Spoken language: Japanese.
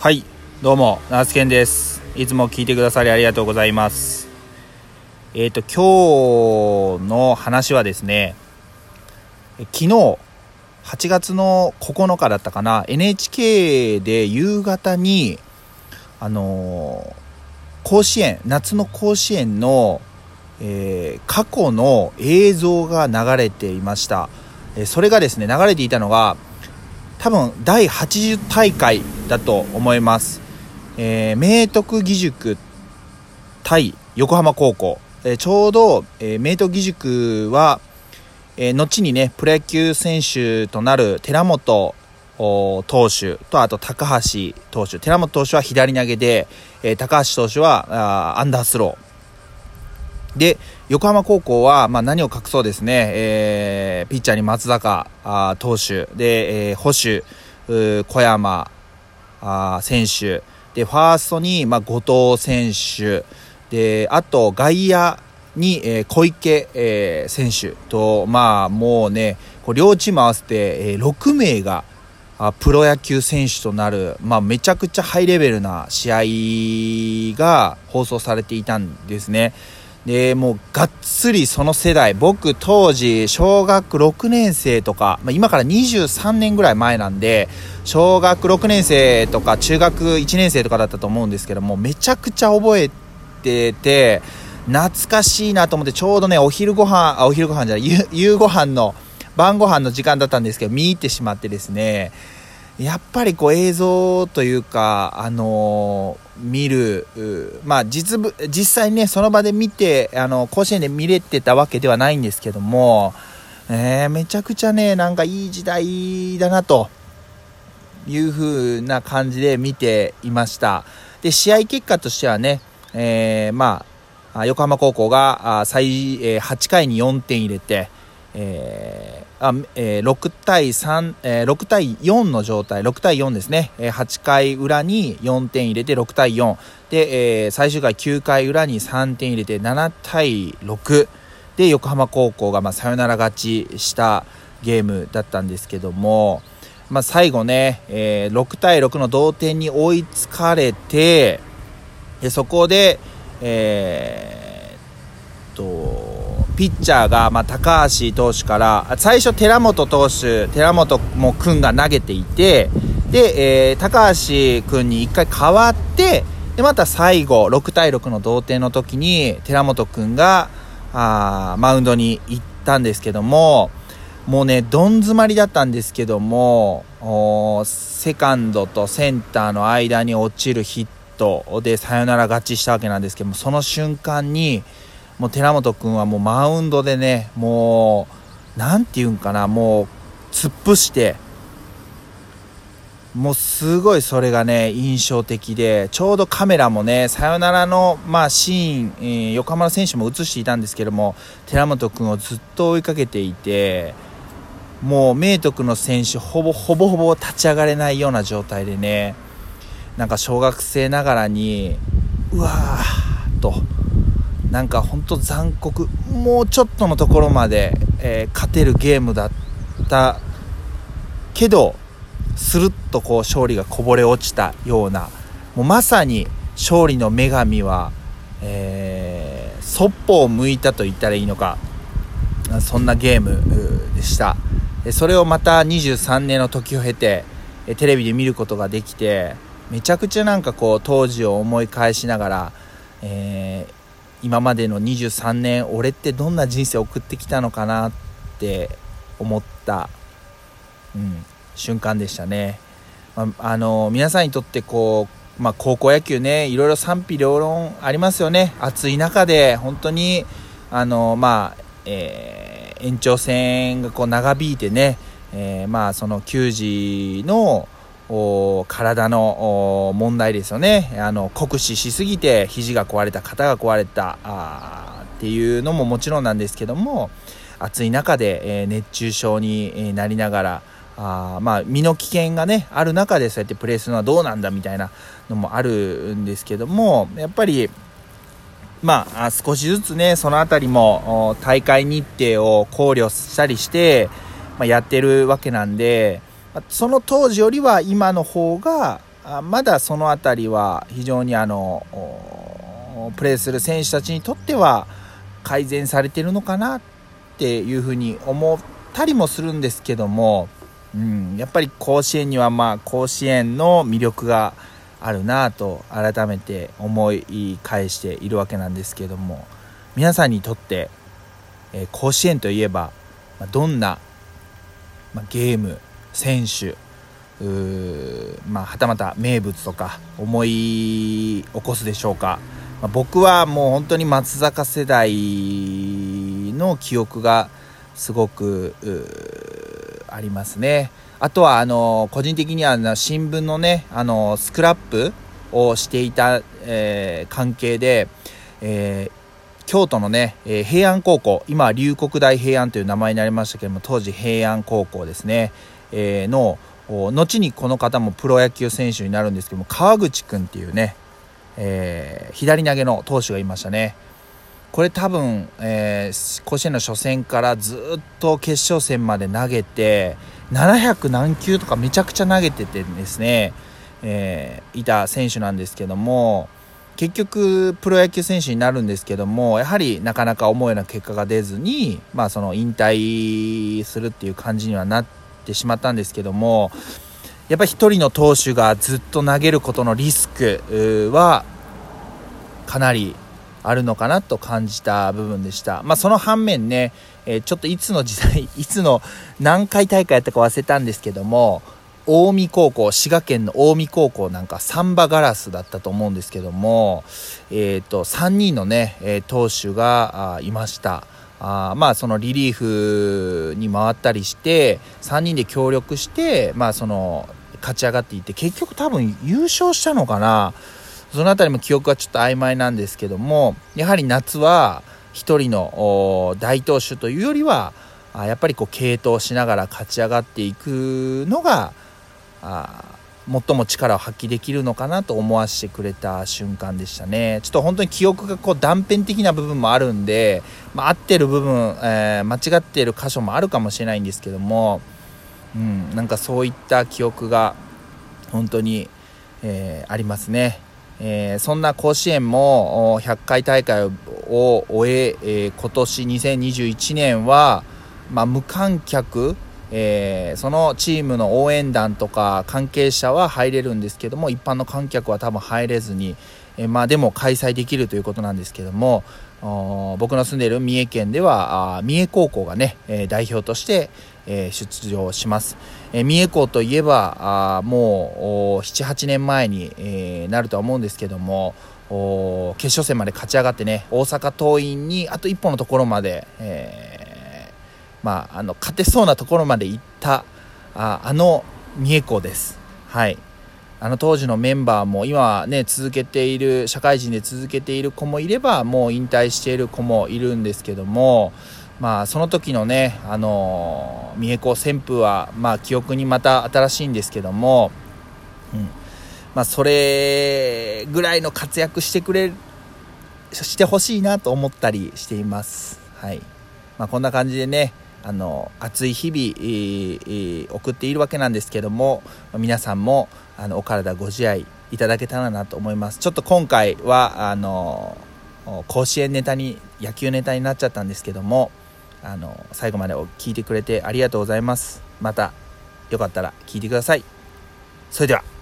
はい、どうも、ナースケンです。いつも聞いてくださりありがとうございます。えっ、と、今日の話はですね、昨日、8月の9日だったかな、NHK で夕方に、あのー甲子園、夏の甲子園の、えー過去の映像が流れていました。えそれがですね、流れていたのが、多分第80大会だと思います、えー明徳義塾対横浜高校、えーちょうど、えー明徳義塾は、えー後にねプロ野球選手となる寺本投手とあと高橋投手。寺本投手は左投げで、えー高橋投手はあアンダースロー。で横浜高校は、まあ、何を隠そうですね、えーピッチャーに松坂あ投手。で、えー保守う小山あ選手。でファーストに、まあ、後藤選手。であと外野に、えー小池、えー選手。とまあもうねこう両チーム合わせて、えー6名があプロ野球選手となる、まあ、めちゃくちゃハイレベルな試合が放送されていたんですね。でもうがっつりその世代僕当時小学6年生とか、まあ、今から23年ぐらい前なんで小学6年生とか中学1年生とかだったと思うんですけどもめちゃくちゃ覚えてて懐かしいなと思ってちょうどねお昼ご飯あお昼ご飯じゃない夕夕ご飯の晩ご飯の時間だったんですけど見入ってしまってですねやっぱりこう映像というか、あのー見る、まあ実ぶ、実際ね、その場で見て、あの、甲子園で見れてたわけではないんですけども、えーめちゃくちゃね、なんかいい時代だなという風な感じで見ていました。で、試合結果としてはね、えーまあ、横浜高校が最、え8回に4点入れて、えーあえー6対3、えー6対4の状態、6対4ですね、えー8回裏に4点入れて6対4、で、えー最終回9回裏に3点入れて7対6、で、横浜高校がまあサヨナラ勝ちしたゲームだったんですけども、まあ、最後ね、えー6対6の同点に追いつかれて、でそこで、えー、ピッチャーが、まあ、高橋投手から、最初寺本投手、寺本も君が投げていて、で、えー高橋君に一回変わって、で、また最後、6対6の同点の時に、寺本君が、あマウンドに行ったんですけども、もうね、どん詰まりだったんですけども、セカンドとセンターの間に落ちるヒットでサヨナラ勝ちしたわけなんですけども、その瞬間に、もう寺本君はもうマウンドでね、もう、なんていうんかな、もう、突っ伏して、もうすごいそれがね、印象的で、ちょうどカメラもね、サヨナラの、まあ、シーン、えー横浜の選手も映していたんですけども、寺本君をずっと追いかけていて、もう明徳の選手ほぼほぼほぼ立ち上がれないような状態でねなんか小学生ながらにうわーとなんか本当残酷。もうちょっとのところまで、えー勝てるゲームだったけどスルッとこう勝利がこぼれ落ちたようなもうまさに勝利の女神は、えー、そっぽを向いたと言ったらいいのかそんなゲームでした。それをまた23年の時を経てテレビで見ることができてめちゃくちゃなんかこう当時を思い返しながら、えー今までの23年俺ってどんな人生を送ってきたのかなって思った、うん、瞬間でしたね、まあ、の皆さんにとってこう、まあ、高校野球ねいろいろ賛否両論ありますよね。暑い中で本当にあのまあえー延長戦がこう長引いてね、えーまあその球児の体の問題ですよね。あの酷使しすぎて肘が壊れた肩が壊れたあっていうのももちろんなんですけども暑い中で、え熱中症にえなりながらあまあ身の危険がねある中でそうやってプレーするのはどうなんだみたいなのもあるんですけどもやっぱりまあ、少しずつね、そのあたりも大会日程を考慮したりして、まあ、やってるわけなんで、その当時よりは今の方が、まだその辺りは非常にあのプレーする選手たちにとっては改善されてるのかなっていうふうに思ったりもするんですけども、うん、やっぱり甲子園にはまあ甲子園の魅力があるなと改めて思い返しているわけなんですけども皆さんにとって、え、甲子園といえば、どんな、ま、ゲーム選手まあ、はたまた名物とか思い起こすでしょうか、まあ、僕はもう本当に松坂世代の記憶がすごくありますね。あとはあの個人的には新聞のねあのスクラップをしていた、えー、関係で、えー、京都のね、えー、平安高校今は龍谷大平安という名前になりましたけども当時平安高校ですね、の後にこの方もプロ野球選手になるんですけども川口君っていうね、えー、左投げの投手がいましたね。これ多分、えー、甲子園の初戦からずっと決勝戦まで投げて700何球とかめちゃくちゃ投げててですね、えー、いた選手なんですけども結局プロ野球選手になるんですけどもやはりなかなか思うような結果が出ずに、まあ、その引退するっていう感じにはなってってしまったんですけどもやっぱり1人の投手がずっと投げることのリスクはかなりあるのかなと感じた部分でした。まあ、その反面ね、えちょっといつの時代、いつの何回大会やったか忘れたんですけども、近江高校、滋賀県の近江高校なんかサンバガラスだったと思うんですけども、えっ、ー、と、3人のね、え投手がいました。あまあそのリリーフに回ったりして3人で協力してまあその勝ち上がっていって結局多分優勝したのかな。その辺りも記憶はちょっと曖昧なんですけどもやはり夏は1人の大投手というよりはやっぱりこう継投しながら勝ち上がっていくのがあ最も力を発揮できるのかなと思わせてくれた瞬間でしたねちょっと本当に記憶がこう断片的な部分もあるんで、まあ、合ってる部分、えー、間違ってる箇所もあるかもしれないんですけども、うん、なんかそういった記憶が本当に、えー、ありますね。えー、そんな甲子園も100回大会を終ええー、今年2021年は、まあ、無観客えー、そのチームの応援団とか関係者は入れるんですけども一般の観客は多分入れずに、えー、まあ、でも開催できるということなんですけども僕の住んでいる三重県では三重高校がね、え代表として、え出場します、え三重高といえばあもう78年前に、えなるとは思うんですけども決勝戦まで勝ち上がってね大阪桐蔭にあと一歩のところまで、えーまあ、あの勝てそうなところまで行ったああの三重校です。はい。あの当時のメンバーも今ね続けている社会人で続けている子もいればもう引退している子もいるんですけどもまあその時のねあの三重高旋風はまあ記憶にまた新しいんですけども、うん。まあ、それぐらいの活躍してくれしてほしいなと思ったりしています。はい。まあ、こんな感じでねあの暑い日々、送っているわけなんですけども皆さんもあのお体ご自愛いただけたらなと思います。ちょっと今回はあの甲子園ネタに野球ネタになっちゃったんですけどもあの最後まで聞いてくれてありがとうございます。またよかったら聞いてください。それでは。